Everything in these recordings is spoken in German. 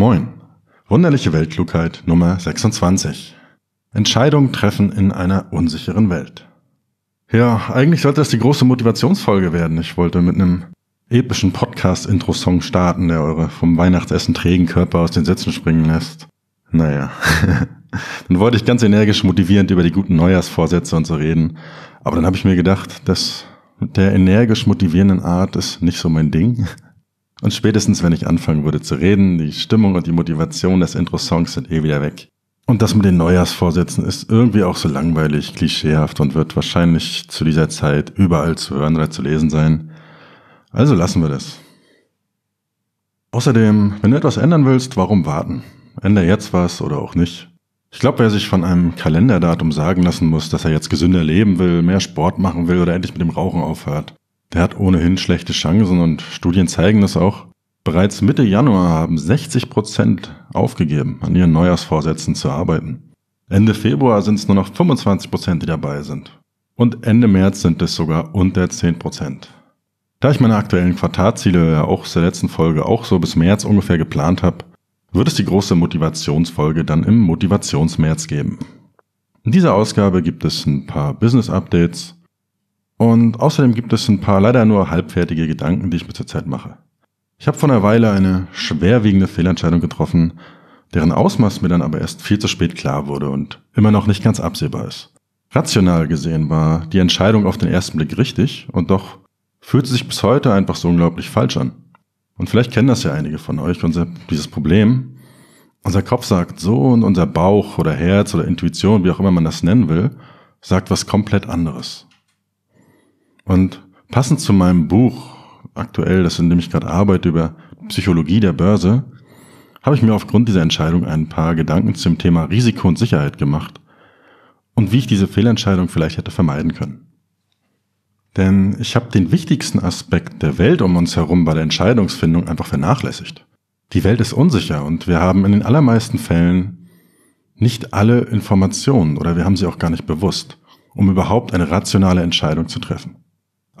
Moin. Wunderliche Weltklugheit Nummer 26. Entscheidungen treffen in einer unsicheren Welt. Ja, eigentlich sollte das die große Motivationsfolge werden. Ich wollte mit einem epischen Podcast-Intro-Song starten, der eure vom Weihnachtsessen trägen Körper aus den Sätzen springen lässt. Naja. dann wollte ich ganz energisch motivierend über die guten Neujahrsvorsätze und so reden. Aber dann habe ich mir gedacht, dass mit der energisch motivierenden Art ist nicht so mein Ding. Und spätestens, wenn ich anfangen würde zu reden, die Stimmung und die Motivation des Intro-Songs sind eh wieder weg. Und das mit den Neujahrsvorsätzen ist irgendwie auch so langweilig, klischeehaft und wird wahrscheinlich zu dieser Zeit überall zu hören oder zu lesen sein. Also lassen wir das. Außerdem, wenn du etwas ändern willst, warum warten? Ändere jetzt was oder auch nicht. Ich glaube, wer sich von einem Kalenderdatum sagen lassen muss, dass er jetzt gesünder leben will, mehr Sport machen will oder endlich mit dem Rauchen aufhört, der hat ohnehin schlechte Chancen und Studien zeigen das auch. Bereits Mitte Januar haben 60 Prozent aufgegeben, an ihren Neujahrsvorsätzen zu arbeiten. Ende Februar sind es nur noch 25 Prozent, die dabei sind. Und Ende März sind es sogar unter 10 Prozent. Da ich meine aktuellen Quartalziele ja auch aus der letzten Folge auch so bis März ungefähr geplant habe, wird es die große Motivationsfolge dann im Motivationsmärz geben. In dieser Ausgabe gibt es ein paar Business Updates, und außerdem gibt es ein paar leider nur halbfertige Gedanken, die ich mir zurzeit mache. Ich habe vor einer Weile eine schwerwiegende Fehlentscheidung getroffen, deren Ausmaß mir dann aber erst viel zu spät klar wurde und immer noch nicht ganz absehbar ist. Rational gesehen war die Entscheidung auf den ersten Blick richtig und doch fühlt sie sich bis heute einfach so unglaublich falsch an. Und vielleicht kennen das ja einige von euch, unser, dieses Problem. Unser Kopf sagt so und unser Bauch oder Herz oder Intuition, wie auch immer man das nennen will, sagt was komplett anderes. Und passend zu meinem Buch aktuell, das in dem ich gerade arbeite über Psychologie der Börse, habe ich mir aufgrund dieser Entscheidung ein paar Gedanken zum Thema Risiko und Sicherheit gemacht und wie ich diese Fehlentscheidung vielleicht hätte vermeiden können. Denn ich habe den wichtigsten Aspekt der Welt um uns herum bei der Entscheidungsfindung einfach vernachlässigt. Die Welt ist unsicher und wir haben in den allermeisten Fällen nicht alle Informationen oder wir haben sie auch gar nicht bewusst, um überhaupt eine rationale Entscheidung zu treffen.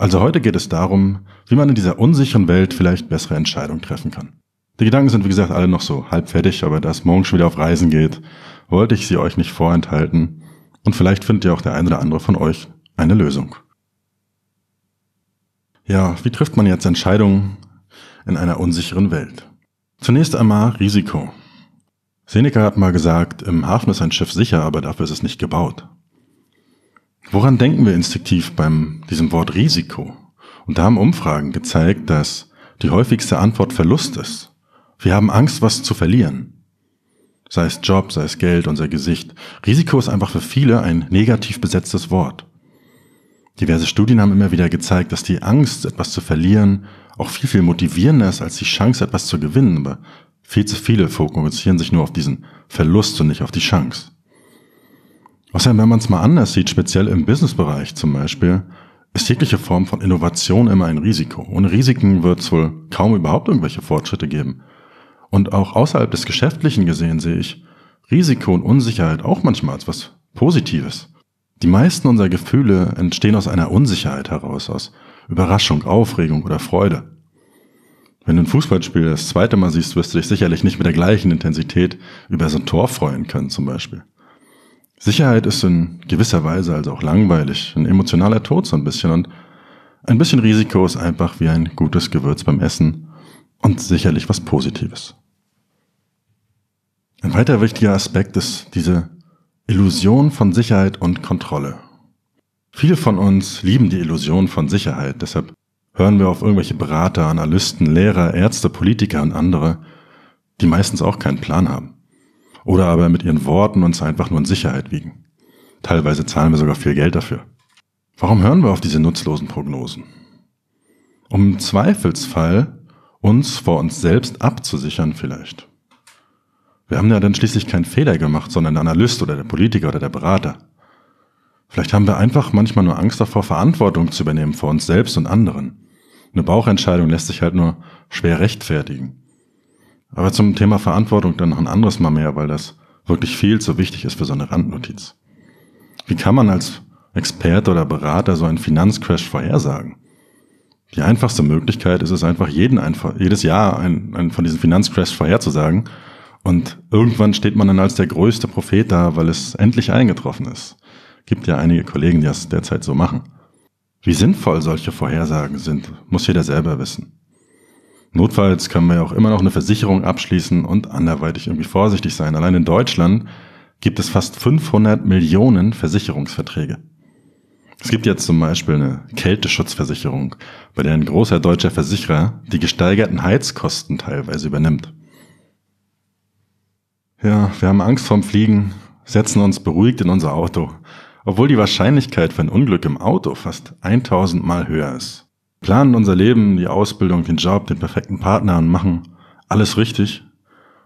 Also heute geht es darum, wie man in dieser unsicheren Welt vielleicht bessere Entscheidungen treffen kann. Die Gedanken sind wie gesagt alle noch so halb fertig, aber da es morgen schon wieder auf Reisen geht, wollte ich sie euch nicht vorenthalten und vielleicht findet ja auch der eine oder andere von euch eine Lösung. Ja, wie trifft man jetzt Entscheidungen in einer unsicheren Welt? Zunächst einmal Risiko. Seneca hat mal gesagt, im Hafen ist ein Schiff sicher, aber dafür ist es nicht gebaut. Woran denken wir instinktiv beim diesem Wort Risiko? Und da haben Umfragen gezeigt, dass die häufigste Antwort Verlust ist. Wir haben Angst, was zu verlieren. Sei es Job, sei es Geld, unser Gesicht. Risiko ist einfach für viele ein negativ besetztes Wort. Diverse Studien haben immer wieder gezeigt, dass die Angst, etwas zu verlieren, auch viel, viel motivierender ist als die Chance, etwas zu gewinnen. Aber viel zu viele fokussieren sich nur auf diesen Verlust und nicht auf die Chance. Außerdem, wenn man es mal anders sieht, speziell im Businessbereich zum Beispiel, ist jegliche Form von Innovation immer ein Risiko. Ohne Risiken wird es wohl kaum überhaupt irgendwelche Fortschritte geben. Und auch außerhalb des Geschäftlichen gesehen sehe ich Risiko und Unsicherheit auch manchmal als was Positives. Die meisten unserer Gefühle entstehen aus einer Unsicherheit heraus, aus Überraschung, Aufregung oder Freude. Wenn du ein Fußballspiel das zweite Mal siehst, wirst du dich sicherlich nicht mit der gleichen Intensität über so ein Tor freuen können zum Beispiel. Sicherheit ist in gewisser Weise also auch langweilig, ein emotionaler Tod so ein bisschen und ein bisschen Risiko ist einfach wie ein gutes Gewürz beim Essen und sicherlich was Positives. Ein weiterer wichtiger Aspekt ist diese Illusion von Sicherheit und Kontrolle. Viele von uns lieben die Illusion von Sicherheit, deshalb hören wir auf irgendwelche Berater, Analysten, Lehrer, Ärzte, Politiker und andere, die meistens auch keinen Plan haben oder aber mit ihren Worten uns einfach nur in Sicherheit wiegen. Teilweise zahlen wir sogar viel Geld dafür. Warum hören wir auf diese nutzlosen Prognosen? Um im Zweifelsfall uns vor uns selbst abzusichern vielleicht. Wir haben ja dann schließlich keinen Fehler gemacht, sondern der Analyst oder der Politiker oder der Berater. Vielleicht haben wir einfach manchmal nur Angst davor, Verantwortung zu übernehmen vor uns selbst und anderen. Eine Bauchentscheidung lässt sich halt nur schwer rechtfertigen. Aber zum Thema Verantwortung dann noch ein anderes Mal mehr, weil das wirklich viel zu wichtig ist für so eine Randnotiz. Wie kann man als Experte oder Berater so einen Finanzcrash vorhersagen? Die einfachste Möglichkeit ist es einfach, jeden einfach, jedes Jahr einen, einen von diesen Finanzcrashs vorherzusagen Und irgendwann steht man dann als der größte Prophet da, weil es endlich eingetroffen ist. Gibt ja einige Kollegen, die das derzeit so machen. Wie sinnvoll solche Vorhersagen sind, muss jeder selber wissen. Notfalls kann man ja auch immer noch eine Versicherung abschließen und anderweitig irgendwie vorsichtig sein. Allein in Deutschland gibt es fast 500 Millionen Versicherungsverträge. Es gibt jetzt zum Beispiel eine Kälteschutzversicherung, bei der ein großer deutscher Versicherer die gesteigerten Heizkosten teilweise übernimmt. Ja, wir haben Angst vorm Fliegen, setzen uns beruhigt in unser Auto, obwohl die Wahrscheinlichkeit für ein Unglück im Auto fast 1000 Mal höher ist. Planen unser Leben, die Ausbildung, den Job, den perfekten Partner und machen alles richtig.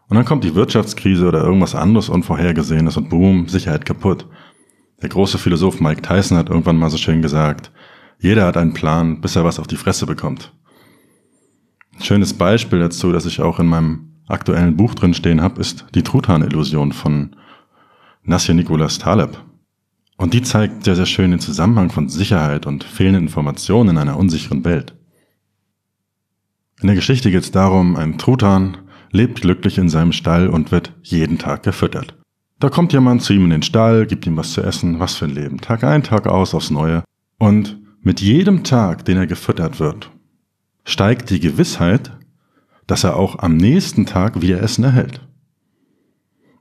Und dann kommt die Wirtschaftskrise oder irgendwas anderes Unvorhergesehenes und boom, Sicherheit kaputt. Der große Philosoph Mike Tyson hat irgendwann mal so schön gesagt, jeder hat einen Plan, bis er was auf die Fresse bekommt. Ein schönes Beispiel dazu, das ich auch in meinem aktuellen Buch drin stehen habe, ist die Truthahn-Illusion von Nasir Nicholas Taleb. Und die zeigt sehr, sehr schön den Zusammenhang von Sicherheit und fehlenden Informationen in einer unsicheren Welt. In der Geschichte geht es darum, ein Truthahn lebt glücklich in seinem Stall und wird jeden Tag gefüttert. Da kommt jemand zu ihm in den Stall, gibt ihm was zu essen, was für ein Leben, Tag ein, Tag aus aufs Neue. Und mit jedem Tag, den er gefüttert wird, steigt die Gewissheit, dass er auch am nächsten Tag wieder Essen erhält.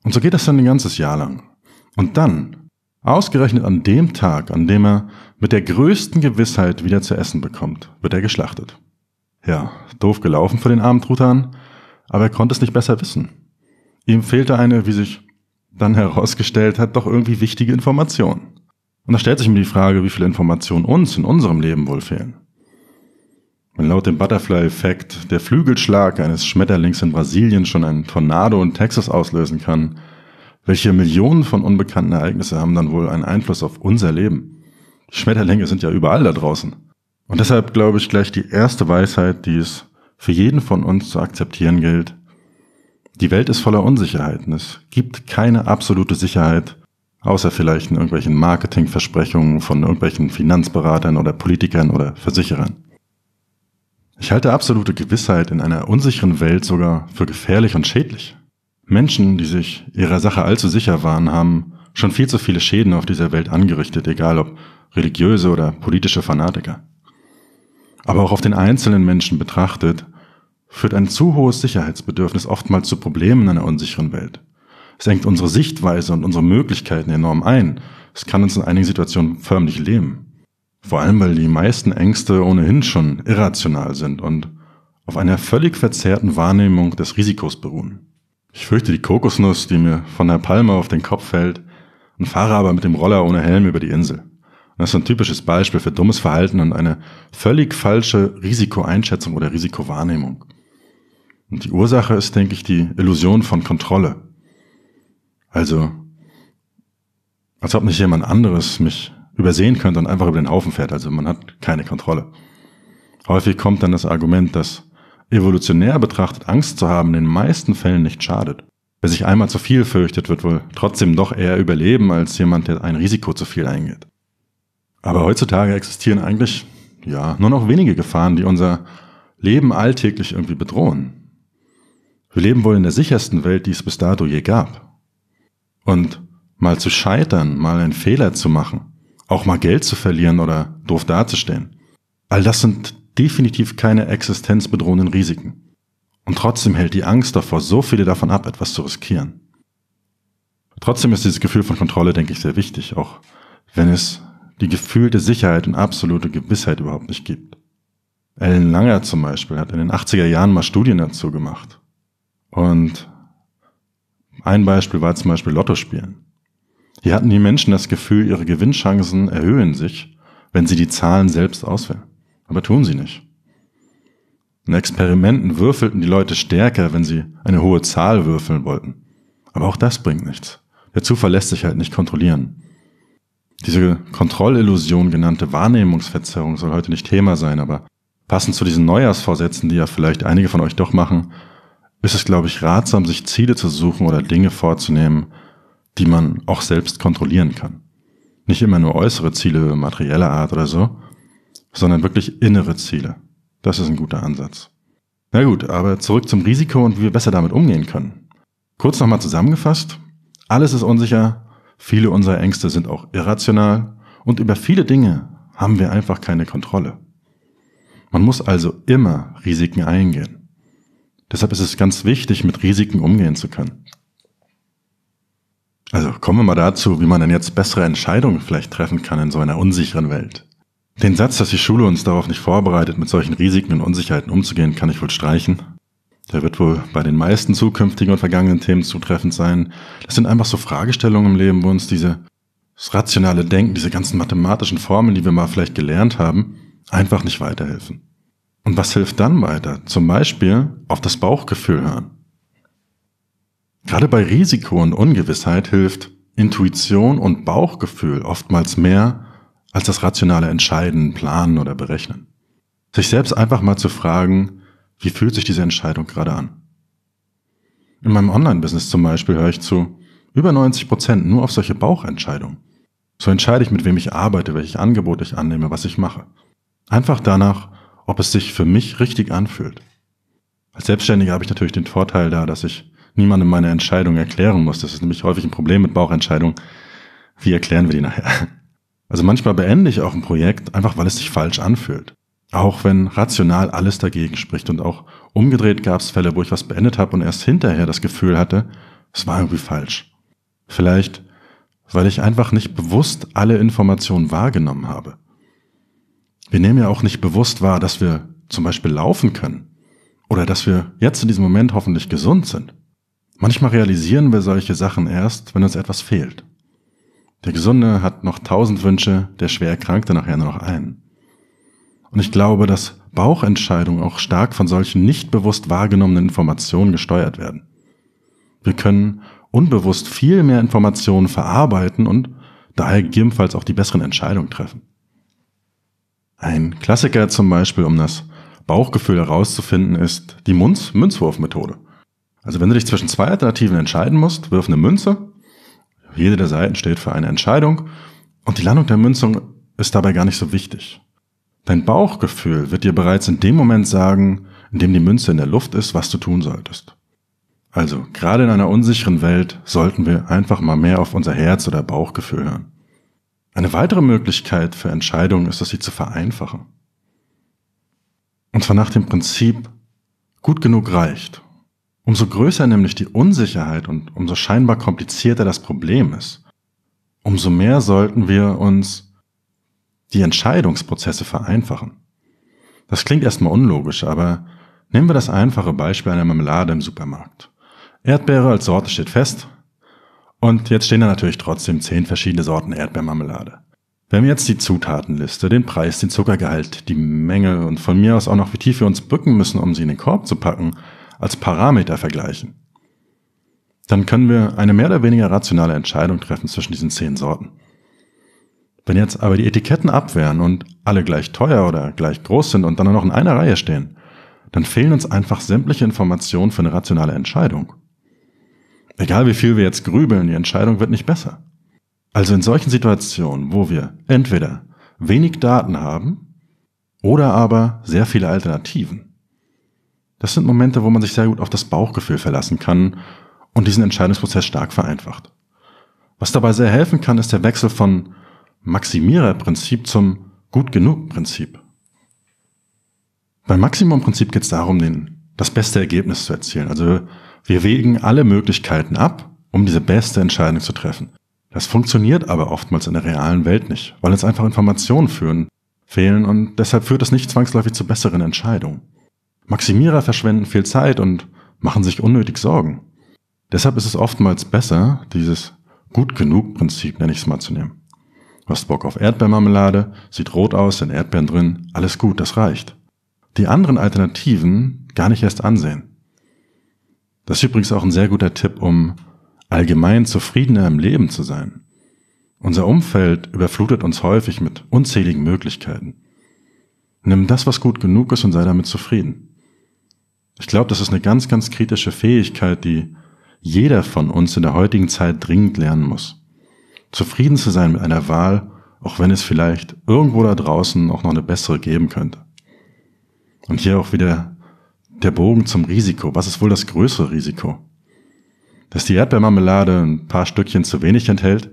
Und so geht das dann ein ganzes Jahr lang. Und dann, ausgerechnet an dem Tag, an dem er mit der größten Gewissheit wieder zu essen bekommt, wird er geschlachtet. Ja, doof gelaufen für den armen Truthahn, aber er konnte es nicht besser wissen. Ihm fehlte eine, wie sich dann herausgestellt hat, doch irgendwie wichtige Informationen. Und da stellt sich mir die Frage, wie viele Informationen uns in unserem Leben wohl fehlen. Wenn laut dem Butterfly-Effekt der Flügelschlag eines Schmetterlings in Brasilien schon einen Tornado in Texas auslösen kann, welche Millionen von unbekannten Ereignisse haben dann wohl einen Einfluss auf unser Leben? Schmetterlinge sind ja überall da draußen. Und deshalb glaube ich gleich die erste Weisheit, die es für jeden von uns zu akzeptieren gilt, die Welt ist voller Unsicherheiten. Es gibt keine absolute Sicherheit, außer vielleicht in irgendwelchen Marketingversprechungen von irgendwelchen Finanzberatern oder Politikern oder Versicherern. Ich halte absolute Gewissheit in einer unsicheren Welt sogar für gefährlich und schädlich. Menschen, die sich ihrer Sache allzu sicher waren, haben schon viel zu viele Schäden auf dieser Welt angerichtet, egal ob religiöse oder politische Fanatiker. Aber auch auf den einzelnen Menschen betrachtet führt ein zu hohes Sicherheitsbedürfnis oftmals zu Problemen in einer unsicheren Welt. Es engt unsere Sichtweise und unsere Möglichkeiten enorm ein. Es kann uns in einigen Situationen förmlich lähmen. Vor allem, weil die meisten Ängste ohnehin schon irrational sind und auf einer völlig verzerrten Wahrnehmung des Risikos beruhen. Ich fürchte die Kokosnuss, die mir von der Palme auf den Kopf fällt, und fahre aber mit dem Roller ohne Helm über die Insel. Das ist ein typisches Beispiel für dummes Verhalten und eine völlig falsche Risikoeinschätzung oder Risikowahrnehmung. Und die Ursache ist, denke ich, die Illusion von Kontrolle. Also, als ob nicht jemand anderes mich übersehen könnte und einfach über den Haufen fährt. Also man hat keine Kontrolle. Häufig kommt dann das Argument, dass evolutionär betrachtet Angst zu haben in den meisten Fällen nicht schadet. Wer sich einmal zu viel fürchtet, wird wohl trotzdem doch eher überleben als jemand, der ein Risiko zu viel eingeht. Aber heutzutage existieren eigentlich, ja, nur noch wenige Gefahren, die unser Leben alltäglich irgendwie bedrohen. Wir leben wohl in der sichersten Welt, die es bis dato je gab. Und mal zu scheitern, mal einen Fehler zu machen, auch mal Geld zu verlieren oder doof dazustehen, all das sind definitiv keine existenzbedrohenden Risiken. Und trotzdem hält die Angst davor so viele davon ab, etwas zu riskieren. Trotzdem ist dieses Gefühl von Kontrolle, denke ich, sehr wichtig, auch wenn es die gefühlte Sicherheit und absolute Gewissheit überhaupt nicht gibt. Ellen Langer zum Beispiel hat in den 80er Jahren mal Studien dazu gemacht. Und ein Beispiel war zum Beispiel Lotto spielen. Hier hatten die Menschen das Gefühl, ihre Gewinnchancen erhöhen sich, wenn sie die Zahlen selbst auswählen. Aber tun sie nicht. In Experimenten würfelten die Leute stärker, wenn sie eine hohe Zahl würfeln wollten. Aber auch das bringt nichts. Der Zufall lässt sich halt nicht kontrollieren. Diese Kontrollillusion genannte Wahrnehmungsverzerrung soll heute nicht Thema sein, aber passend zu diesen Neujahrsvorsätzen, die ja vielleicht einige von euch doch machen, ist es, glaube ich, ratsam, sich Ziele zu suchen oder Dinge vorzunehmen, die man auch selbst kontrollieren kann. Nicht immer nur äußere Ziele materieller Art oder so, sondern wirklich innere Ziele. Das ist ein guter Ansatz. Na gut, aber zurück zum Risiko und wie wir besser damit umgehen können. Kurz nochmal zusammengefasst. Alles ist unsicher, viele unserer Ängste sind auch irrational und über viele Dinge haben wir einfach keine Kontrolle. Man muss also immer Risiken eingehen. Deshalb ist es ganz wichtig, mit Risiken umgehen zu können. Also kommen wir mal dazu, wie man denn jetzt bessere Entscheidungen vielleicht treffen kann in so einer unsicheren Welt. Den Satz, dass die Schule uns darauf nicht vorbereitet, mit solchen Risiken und Unsicherheiten umzugehen, kann ich wohl streichen. Der wird wohl bei den meisten zukünftigen und vergangenen Themen zutreffend sein. Das sind einfach so Fragestellungen im Leben, wo uns diese das rationale Denken, diese ganzen mathematischen Formeln, die wir mal vielleicht gelernt haben, einfach nicht weiterhelfen. Und was hilft dann weiter? Zum Beispiel auf das Bauchgefühl hören. Gerade bei Risiko und Ungewissheit hilft Intuition und Bauchgefühl oftmals mehr als das rationale Entscheiden, Planen oder Berechnen. Sich selbst einfach mal zu fragen, wie fühlt sich diese Entscheidung gerade an? In meinem Online-Business zum Beispiel höre ich zu über 90 Prozent nur auf solche Bauchentscheidungen. So entscheide ich, mit wem ich arbeite, welches Angebot ich annehme, was ich mache. Einfach danach, ob es sich für mich richtig anfühlt. Als Selbstständiger habe ich natürlich den Vorteil da, dass ich niemandem meine Entscheidung erklären muss. Das ist nämlich häufig ein Problem mit Bauchentscheidungen. Wie erklären wir die nachher? Also manchmal beende ich auch ein Projekt, einfach weil es sich falsch anfühlt. Auch wenn rational alles dagegen spricht und auch umgedreht gab es Fälle, wo ich was beendet habe und erst hinterher das Gefühl hatte, es war irgendwie falsch. Vielleicht, weil ich einfach nicht bewusst alle Informationen wahrgenommen habe. Wir nehmen ja auch nicht bewusst wahr, dass wir zum Beispiel laufen können oder dass wir jetzt in diesem Moment hoffentlich gesund sind. Manchmal realisieren wir solche Sachen erst, wenn uns etwas fehlt. Der Gesunde hat noch tausend Wünsche, der schwer Erkrankte nachher nur noch einen. Und ich glaube, dass Bauchentscheidungen auch stark von solchen nicht bewusst wahrgenommenen Informationen gesteuert werden. Wir können unbewusst viel mehr Informationen verarbeiten und daher gegebenenfalls auch die besseren Entscheidungen treffen. Ein Klassiker zum Beispiel, um das Bauchgefühl herauszufinden, ist die Münz-Münzwurf-Methode. Also wenn du dich zwischen zwei Alternativen entscheiden musst, wirf eine Münze. Jede der Seiten steht für eine Entscheidung und die Landung der Münzung ist dabei gar nicht so wichtig. Dein Bauchgefühl wird dir bereits in dem Moment sagen, in dem die Münze in der Luft ist, was du tun solltest. Also, gerade in einer unsicheren Welt sollten wir einfach mal mehr auf unser Herz oder Bauchgefühl hören. Eine weitere Möglichkeit für Entscheidungen ist es, sie zu vereinfachen. Und zwar nach dem Prinzip, gut genug reicht. Umso größer nämlich die Unsicherheit und umso scheinbar komplizierter das Problem ist, umso mehr sollten wir uns die Entscheidungsprozesse vereinfachen. Das klingt erstmal unlogisch, aber nehmen wir das einfache Beispiel einer Marmelade im Supermarkt. Erdbeere als Sorte steht fest und jetzt stehen da natürlich trotzdem zehn verschiedene Sorten Erdbeermarmelade. Wenn wir jetzt die Zutatenliste, den Preis, den Zuckergehalt, die Menge und von mir aus auch noch wie tief wir uns bücken müssen, um sie in den Korb zu packen, als Parameter vergleichen, dann können wir eine mehr oder weniger rationale Entscheidung treffen zwischen diesen zehn Sorten. Wenn jetzt aber die Etiketten abwehren und alle gleich teuer oder gleich groß sind und dann noch in einer Reihe stehen, dann fehlen uns einfach sämtliche Informationen für eine rationale Entscheidung. Egal wie viel wir jetzt grübeln, die Entscheidung wird nicht besser. Also in solchen Situationen, wo wir entweder wenig Daten haben oder aber sehr viele Alternativen, das sind Momente, wo man sich sehr gut auf das Bauchgefühl verlassen kann und diesen Entscheidungsprozess stark vereinfacht. Was dabei sehr helfen kann, ist der Wechsel von Maximiererprinzip zum Gut genug Prinzip. Beim Maximumprinzip geht es darum, den, das beste Ergebnis zu erzielen. Also wir wägen alle Möglichkeiten ab, um diese beste Entscheidung zu treffen. Das funktioniert aber oftmals in der realen Welt nicht, weil uns einfach Informationen führen, fehlen und deshalb führt es nicht zwangsläufig zu besseren Entscheidungen. Maximierer verschwenden viel Zeit und machen sich unnötig Sorgen. Deshalb ist es oftmals besser, dieses gut genug Prinzip, nenne ich es mal, zu nehmen. Du hast Bock auf Erdbeermarmelade, sieht rot aus, sind Erdbeeren drin, alles gut, das reicht. Die anderen Alternativen gar nicht erst ansehen. Das ist übrigens auch ein sehr guter Tipp, um allgemein zufriedener im Leben zu sein. Unser Umfeld überflutet uns häufig mit unzähligen Möglichkeiten. Nimm das, was gut genug ist und sei damit zufrieden. Ich glaube, das ist eine ganz, ganz kritische Fähigkeit, die jeder von uns in der heutigen Zeit dringend lernen muss. Zufrieden zu sein mit einer Wahl, auch wenn es vielleicht irgendwo da draußen auch noch eine bessere geben könnte. Und hier auch wieder der Bogen zum Risiko. Was ist wohl das größere Risiko? Dass die Erdbeermarmelade ein paar Stückchen zu wenig enthält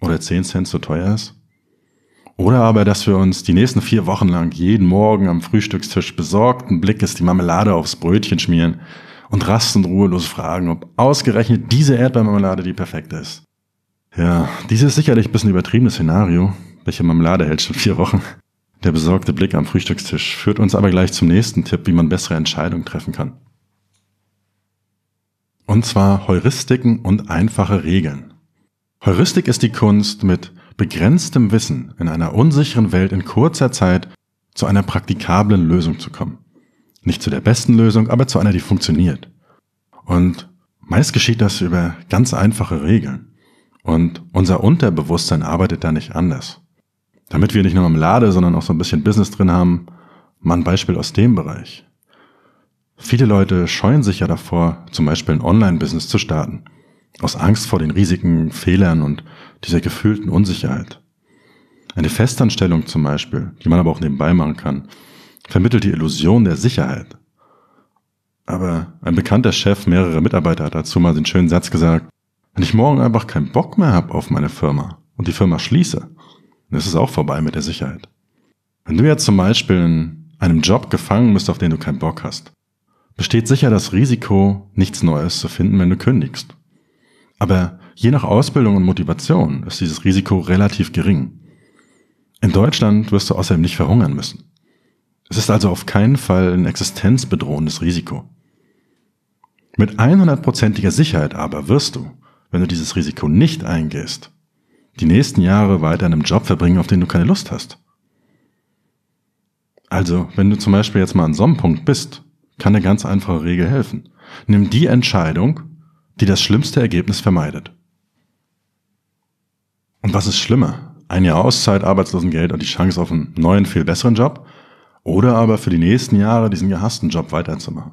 oder 10 Cent zu teuer ist? Oder aber, dass wir uns die nächsten vier Wochen lang jeden Morgen am Frühstückstisch besorgten Blickes die Marmelade aufs Brötchen schmieren und rastend ruhelos fragen, ob ausgerechnet diese Erdbeermarmelade die perfekte ist. Ja, dieses sicherlich ein bisschen übertriebenes Szenario, welche Marmelade hält schon vier Wochen. Der besorgte Blick am Frühstückstisch führt uns aber gleich zum nächsten Tipp, wie man bessere Entscheidungen treffen kann. Und zwar Heuristiken und einfache Regeln. Heuristik ist die Kunst, mit begrenztem Wissen in einer unsicheren Welt in kurzer Zeit zu einer praktikablen Lösung zu kommen. Nicht zu der besten Lösung, aber zu einer, die funktioniert. Und meist geschieht das über ganz einfache Regeln. Und unser Unterbewusstsein arbeitet da nicht anders. Damit wir nicht nur Marmelade, sondern auch so ein bisschen Business drin haben, mal ein Beispiel aus dem Bereich. Viele Leute scheuen sich ja davor, zum Beispiel ein Online-Business zu starten. Aus Angst vor den Risiken, Fehlern und dieser gefühlten Unsicherheit. Eine Festanstellung zum Beispiel, die man aber auch nebenbei machen kann, vermittelt die Illusion der Sicherheit. Aber ein bekannter Chef mehrerer Mitarbeiter hat dazu mal den schönen Satz gesagt, wenn ich morgen einfach keinen Bock mehr habe auf meine Firma und die Firma schließe, dann ist es auch vorbei mit der Sicherheit. Wenn du jetzt zum Beispiel in einem Job gefangen bist, auf den du keinen Bock hast, besteht sicher das Risiko, nichts Neues zu finden, wenn du kündigst. Aber je nach Ausbildung und Motivation ist dieses Risiko relativ gering. In Deutschland wirst du außerdem nicht verhungern müssen. Es ist also auf keinen Fall ein existenzbedrohendes Risiko. Mit 100%iger Sicherheit aber wirst du, wenn du dieses Risiko nicht eingehst, die nächsten Jahre weiter in einem Job verbringen, auf den du keine Lust hast. Also, wenn du zum Beispiel jetzt mal an so einem Punkt bist, kann eine ganz einfache Regel helfen. Nimm die Entscheidung, die das schlimmste Ergebnis vermeidet. Und was ist schlimmer? Ein Jahr Auszeit, Arbeitslosengeld und die Chance auf einen neuen, viel besseren Job? Oder aber für die nächsten Jahre diesen gehassten Job weiterzumachen?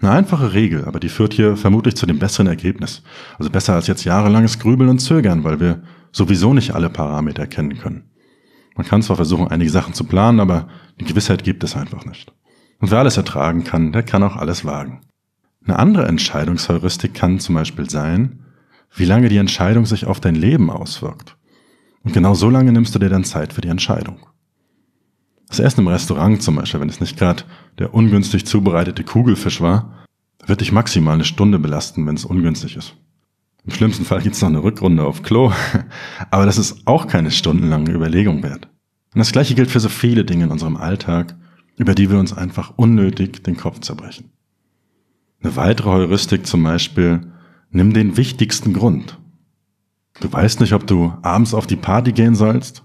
Eine einfache Regel, aber die führt hier vermutlich zu dem besseren Ergebnis. Also besser als jetzt jahrelanges Grübeln und Zögern, weil wir sowieso nicht alle Parameter kennen können. Man kann zwar versuchen, einige Sachen zu planen, aber die Gewissheit gibt es einfach nicht. Und wer alles ertragen kann, der kann auch alles wagen. Eine andere Entscheidungsheuristik kann zum Beispiel sein, wie lange die Entscheidung sich auf dein Leben auswirkt. Und genau so lange nimmst du dir dann Zeit für die Entscheidung. Das Essen im Restaurant zum Beispiel, wenn es nicht gerade der ungünstig zubereitete Kugelfisch war, wird dich maximal eine Stunde belasten, wenn es ungünstig ist. Im schlimmsten Fall gibt's noch eine Rückrunde auf Klo, aber das ist auch keine stundenlange Überlegung wert. Und das gleiche gilt für so viele Dinge in unserem Alltag, über die wir uns einfach unnötig den Kopf zerbrechen. Eine weitere Heuristik zum Beispiel, nimm den wichtigsten Grund. Du weißt nicht, ob du abends auf die Party gehen sollst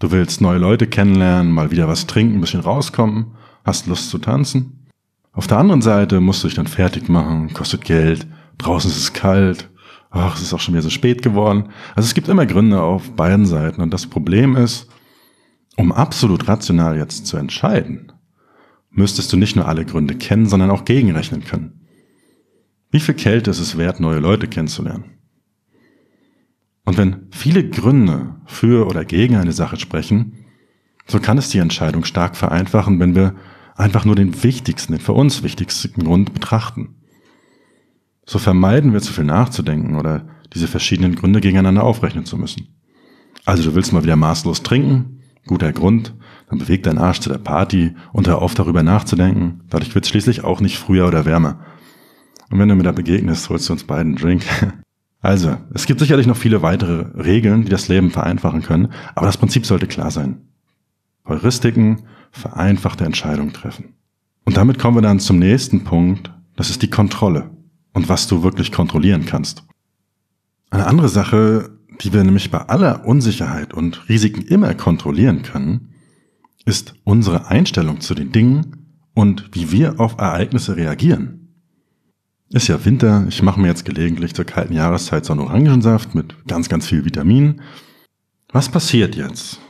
Du willst neue Leute kennenlernen, mal wieder was trinken, ein bisschen rauskommen, hast Lust zu tanzen. Auf der anderen Seite musst du dich dann fertig machen, kostet Geld, draußen ist es kalt, ach, es ist auch schon wieder so spät geworden. Also es gibt immer Gründe auf beiden Seiten und das Problem ist, um absolut rational jetzt zu entscheiden, müsstest du nicht nur alle Gründe kennen, sondern auch gegenrechnen können. Wie viel Kälte ist es wert, neue Leute kennenzulernen? Und wenn viele Gründe für oder gegen eine Sache sprechen, so kann es die Entscheidung stark vereinfachen, wenn wir einfach nur den wichtigsten, den für uns wichtigsten Grund betrachten. So vermeiden wir zu viel nachzudenken oder diese verschiedenen Gründe gegeneinander aufrechnen zu müssen. Also du willst mal wieder maßlos trinken, guter Grund, dann bewegt dein Arsch zu der Party und hör auf darüber nachzudenken, dadurch wird es schließlich auch nicht früher oder wärmer. Und wenn du mir da begegnest, holst du uns beiden einen Drink. Also, es gibt sicherlich noch viele weitere Regeln, die das Leben vereinfachen können, aber das Prinzip sollte klar sein. Heuristiken vereinfachte Entscheidungen treffen. Und damit kommen wir dann zum nächsten Punkt, das ist die Kontrolle und was du wirklich kontrollieren kannst. Eine andere Sache, die wir nämlich bei aller Unsicherheit und Risiken immer kontrollieren können, ist unsere Einstellung zu den Dingen und wie wir auf Ereignisse reagieren. Ist ja Winter. Ich mache mir jetzt gelegentlich zur kalten Jahreszeit so einen Orangensaft mit ganz, ganz viel Vitamin. Was passiert jetzt,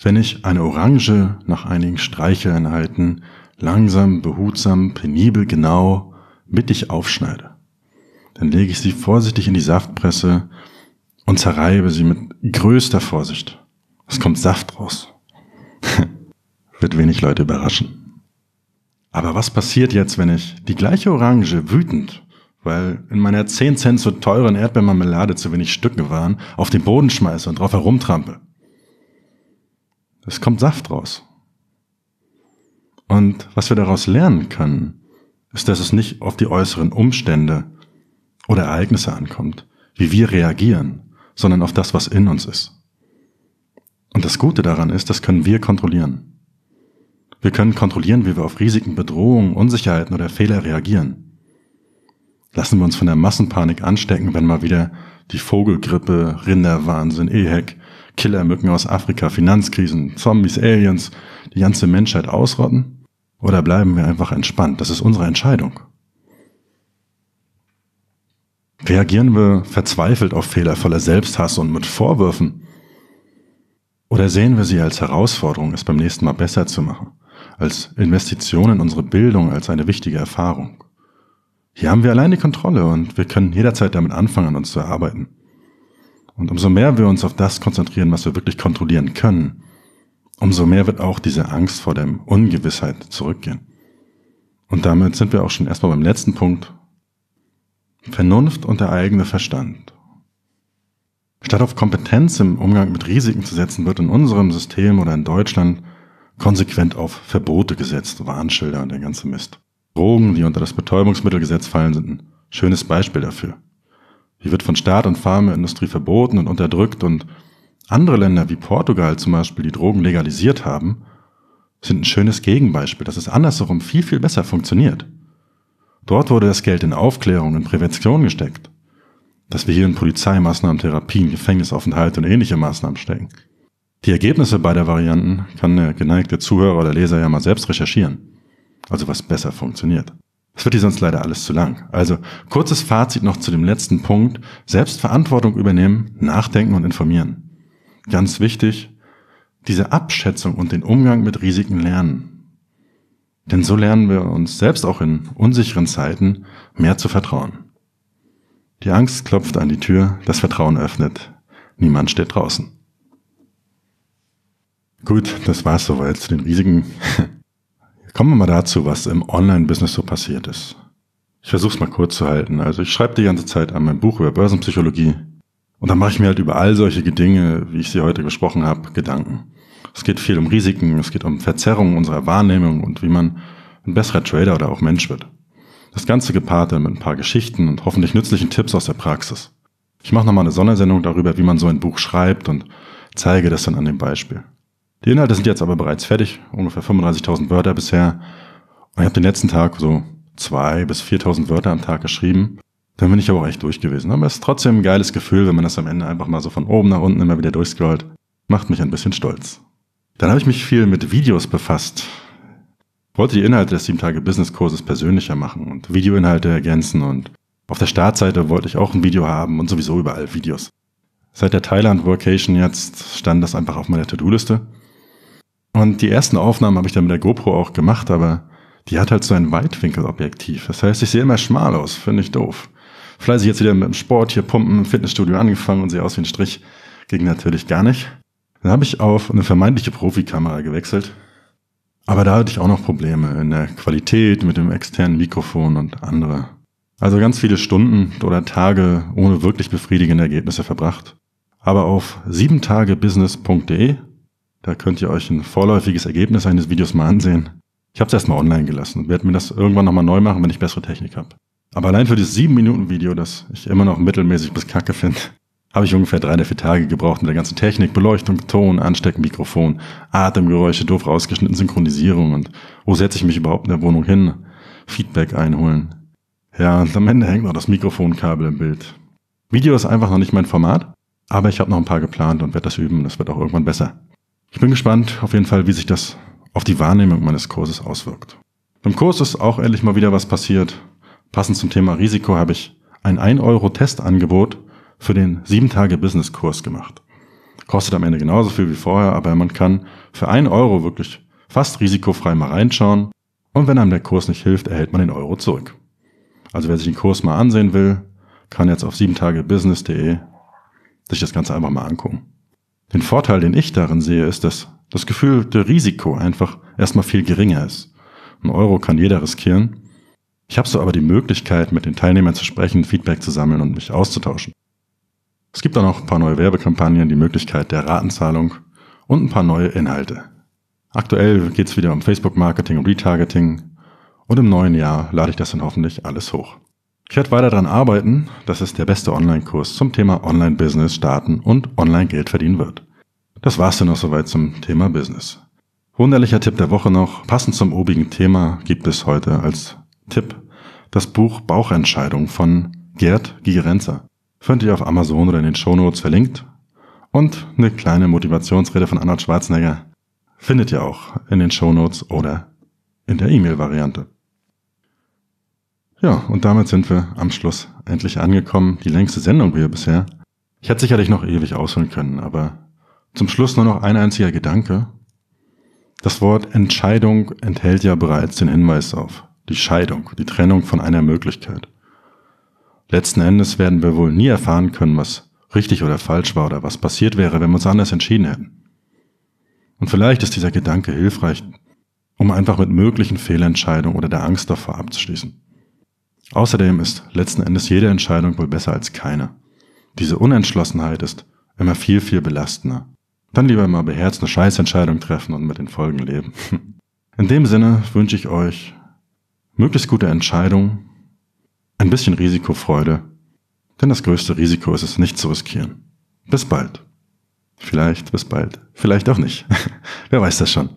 wenn ich eine Orange nach einigen Streicheinheiten langsam, behutsam, penibel, genau mittig aufschneide? Dann lege ich sie vorsichtig in die Saftpresse und zerreibe sie mit größter Vorsicht. Es kommt Saft raus. Wird wenig Leute überraschen. Aber was passiert jetzt, wenn ich die gleiche Orange wütend, weil in meiner 10 Cent zu teuren Erdbeermarmelade zu wenig Stücke waren, auf den Boden schmeiße und drauf herumtrampe. Es kommt Saft raus. Und was wir daraus lernen können, ist, dass es nicht auf die äußeren Umstände oder Ereignisse ankommt, wie wir reagieren, sondern auf das, was in uns ist. Und das Gute daran ist, das können wir kontrollieren. Wir können kontrollieren, wie wir auf Risiken, Bedrohungen, Unsicherheiten oder Fehler reagieren. Lassen wir uns von der Massenpanik anstecken, wenn mal wieder die Vogelgrippe, Rinderwahnsinn, EHEC, Killermücken aus Afrika, Finanzkrisen, Zombies, Aliens, die ganze Menschheit ausrotten? Oder bleiben wir einfach entspannt? Das ist unsere Entscheidung. Reagieren wir verzweifelt auf Fehler voller Selbsthass und mit Vorwürfen? Oder sehen wir sie als Herausforderung, es beim nächsten Mal besser zu machen? Als Investition in unsere Bildung, als eine wichtige Erfahrung. Hier haben wir allein die Kontrolle und wir können jederzeit damit anfangen, an uns zu erarbeiten. Und umso mehr wir uns auf das konzentrieren, was wir wirklich kontrollieren können, umso mehr wird auch diese Angst vor der Ungewissheit zurückgehen. Und damit sind wir auch schon erstmal beim letzten Punkt. Vernunft und der eigene Verstand. Statt auf Kompetenz im Umgang mit Risiken zu setzen, wird in unserem System oder in Deutschland konsequent auf Verbote gesetzt, Warnschilder und der ganze Mist. Drogen, die unter das Betäubungsmittelgesetz fallen, sind ein schönes Beispiel dafür. Hier wird von Staat und Pharmaindustrie verboten und unterdrückt und andere Länder wie Portugal zum Beispiel, die Drogen legalisiert haben, sind ein schönes Gegenbeispiel, dass es andersherum viel, viel besser funktioniert. Dort wurde das Geld in Aufklärung und Prävention gesteckt. Dass wir hier in Polizeimaßnahmen, Therapien, Gefängnisaufenthalt und ähnliche Maßnahmen stecken. Die Ergebnisse beider Varianten kann der geneigte Zuhörer oder Leser ja mal selbst recherchieren. Also was besser funktioniert. Es wird hier sonst leider alles zu lang. Also kurzes Fazit noch zu dem letzten Punkt. Selbstverantwortung übernehmen, nachdenken und informieren. Ganz wichtig, diese Abschätzung und den Umgang mit Risiken lernen. Denn so lernen wir uns selbst auch in unsicheren Zeiten mehr zu vertrauen. Die Angst klopft an die Tür, das Vertrauen öffnet. Niemand steht draußen. Gut, das war's soweit zu den Risiken. Kommen wir mal dazu, was im Online-Business so passiert ist. Ich versuche es mal kurz zu halten. Also ich schreibe die ganze Zeit an meinem Buch über Börsenpsychologie und dann mache ich mir halt über all solche Dinge, wie ich sie heute gesprochen habe, Gedanken. Es geht viel um Risiken, es geht um Verzerrungen unserer Wahrnehmung und wie man ein besserer Trader oder auch Mensch wird. Das Ganze gepaart mit ein paar Geschichten und hoffentlich nützlichen Tipps aus der Praxis. Ich mache nochmal eine Sondersendung darüber, wie man so ein Buch schreibt und zeige das dann an dem Beispiel. Die Inhalte sind jetzt aber bereits fertig, ungefähr 35.000 Wörter bisher. Und ich habe den letzten Tag so zwei bis 4.000 Wörter am Tag geschrieben. Dann bin ich aber auch echt durch gewesen. Aber es ist trotzdem ein geiles Gefühl, wenn man das am Ende einfach mal so von oben nach unten immer wieder durchscrollt. Macht mich ein bisschen stolz. Dann habe ich mich viel mit Videos befasst. Wollte die Inhalte des 7-Tage-Business-Kurses persönlicher machen und Videoinhalte ergänzen und auf der Startseite wollte ich auch ein Video haben und sowieso überall Videos. Seit der Thailand Workation jetzt stand das einfach auf meiner To-Do-Liste. Und die ersten Aufnahmen habe ich dann mit der GoPro auch gemacht, aber die hat halt so ein Weitwinkelobjektiv. Das heißt, ich sehe immer schmal aus, finde ich doof. Fleißig jetzt wieder mit dem Sport hier pumpen, Fitnessstudio angefangen und sehe aus wie ein Strich. Ging natürlich gar nicht. Dann habe ich auf eine vermeintliche Profikamera gewechselt. Aber da hatte ich auch noch Probleme in der Qualität mit dem externen Mikrofon und andere. Also ganz viele Stunden oder Tage ohne wirklich befriedigende Ergebnisse verbracht. Aber auf siebentagebusiness.de da könnt ihr euch ein vorläufiges Ergebnis eines Videos mal ansehen. Ich habe es erstmal online gelassen und werde mir das irgendwann nochmal neu machen, wenn ich bessere Technik habe. Aber allein für dieses 7-Minuten-Video, das ich immer noch mittelmäßig bis kacke finde, habe ich ungefähr drei oder vier Tage gebraucht mit der ganzen Technik, Beleuchtung, Ton, Anstecken, Mikrofon, Atemgeräusche, doof rausgeschnitten, Synchronisierung und wo setze ich mich überhaupt in der Wohnung hin? Feedback einholen. Ja, und am Ende hängt noch das Mikrofonkabel im Bild. Video ist einfach noch nicht mein Format, aber ich habe noch ein paar geplant und werde das üben. Das wird auch irgendwann besser. Ich bin gespannt auf jeden Fall, wie sich das auf die Wahrnehmung meines Kurses auswirkt. Beim Kurs ist auch endlich mal wieder was passiert. Passend zum Thema Risiko habe ich ein 1-Euro-Testangebot für den 7-Tage-Business-Kurs gemacht. Kostet am Ende genauso viel wie vorher, aber man kann für 1 Euro wirklich fast risikofrei mal reinschauen. Und wenn einem der Kurs nicht hilft, erhält man den Euro zurück. Also wer sich den Kurs mal ansehen will, kann jetzt auf 7tagebusiness.de sich das Ganze einfach mal angucken. Den Vorteil, den ich darin sehe, ist, dass das Gefühl der Risiko einfach erstmal viel geringer ist. Ein Euro kann jeder riskieren. Ich habe so aber die Möglichkeit, mit den Teilnehmern zu sprechen, Feedback zu sammeln und mich auszutauschen. Es gibt auch noch ein paar neue Werbekampagnen, die Möglichkeit der Ratenzahlung und ein paar neue Inhalte. Aktuell geht es wieder um Facebook-Marketing und Retargeting und im neuen Jahr lade ich das dann hoffentlich alles hoch. Ich werde weiter daran arbeiten, dass es der beste Online-Kurs zum Thema Online-Business starten und Online-Geld verdienen wird. Das war's dann noch soweit zum Thema Business. Wunderlicher Tipp der Woche noch. Passend zum obigen Thema gibt es heute als Tipp das Buch Bauchentscheidung von Gerd Gigerenzer. Findet ihr auf Amazon oder in den Shownotes verlinkt. Und eine kleine Motivationsrede von Arnold Schwarzenegger findet ihr auch in den Shownotes oder in der E-Mail-Variante. Ja, und damit sind wir am Schluss endlich angekommen. Die längste Sendung hier bisher. Ich hätte sicherlich noch ewig ausholen können, aber zum Schluss nur noch ein einziger Gedanke. Das Wort Entscheidung enthält ja bereits den Hinweis auf die Scheidung, die Trennung von einer Möglichkeit. Letzten Endes werden wir wohl nie erfahren können, was richtig oder falsch war oder was passiert wäre, wenn wir uns anders entschieden hätten. Und vielleicht ist dieser Gedanke hilfreich, um einfach mit möglichen Fehlentscheidungen oder der Angst davor abzuschließen. Außerdem ist letzten Endes jede Entscheidung wohl besser als keine. Diese Unentschlossenheit ist immer viel, viel belastender. Dann lieber mal beherzt eine Scheißentscheidung treffen und mit den Folgen leben. In dem Sinne wünsche ich euch möglichst gute Entscheidungen, ein bisschen Risikofreude, denn das größte Risiko ist es nicht zu riskieren. Bis bald. Vielleicht bis bald, vielleicht auch nicht. Wer weiß das schon.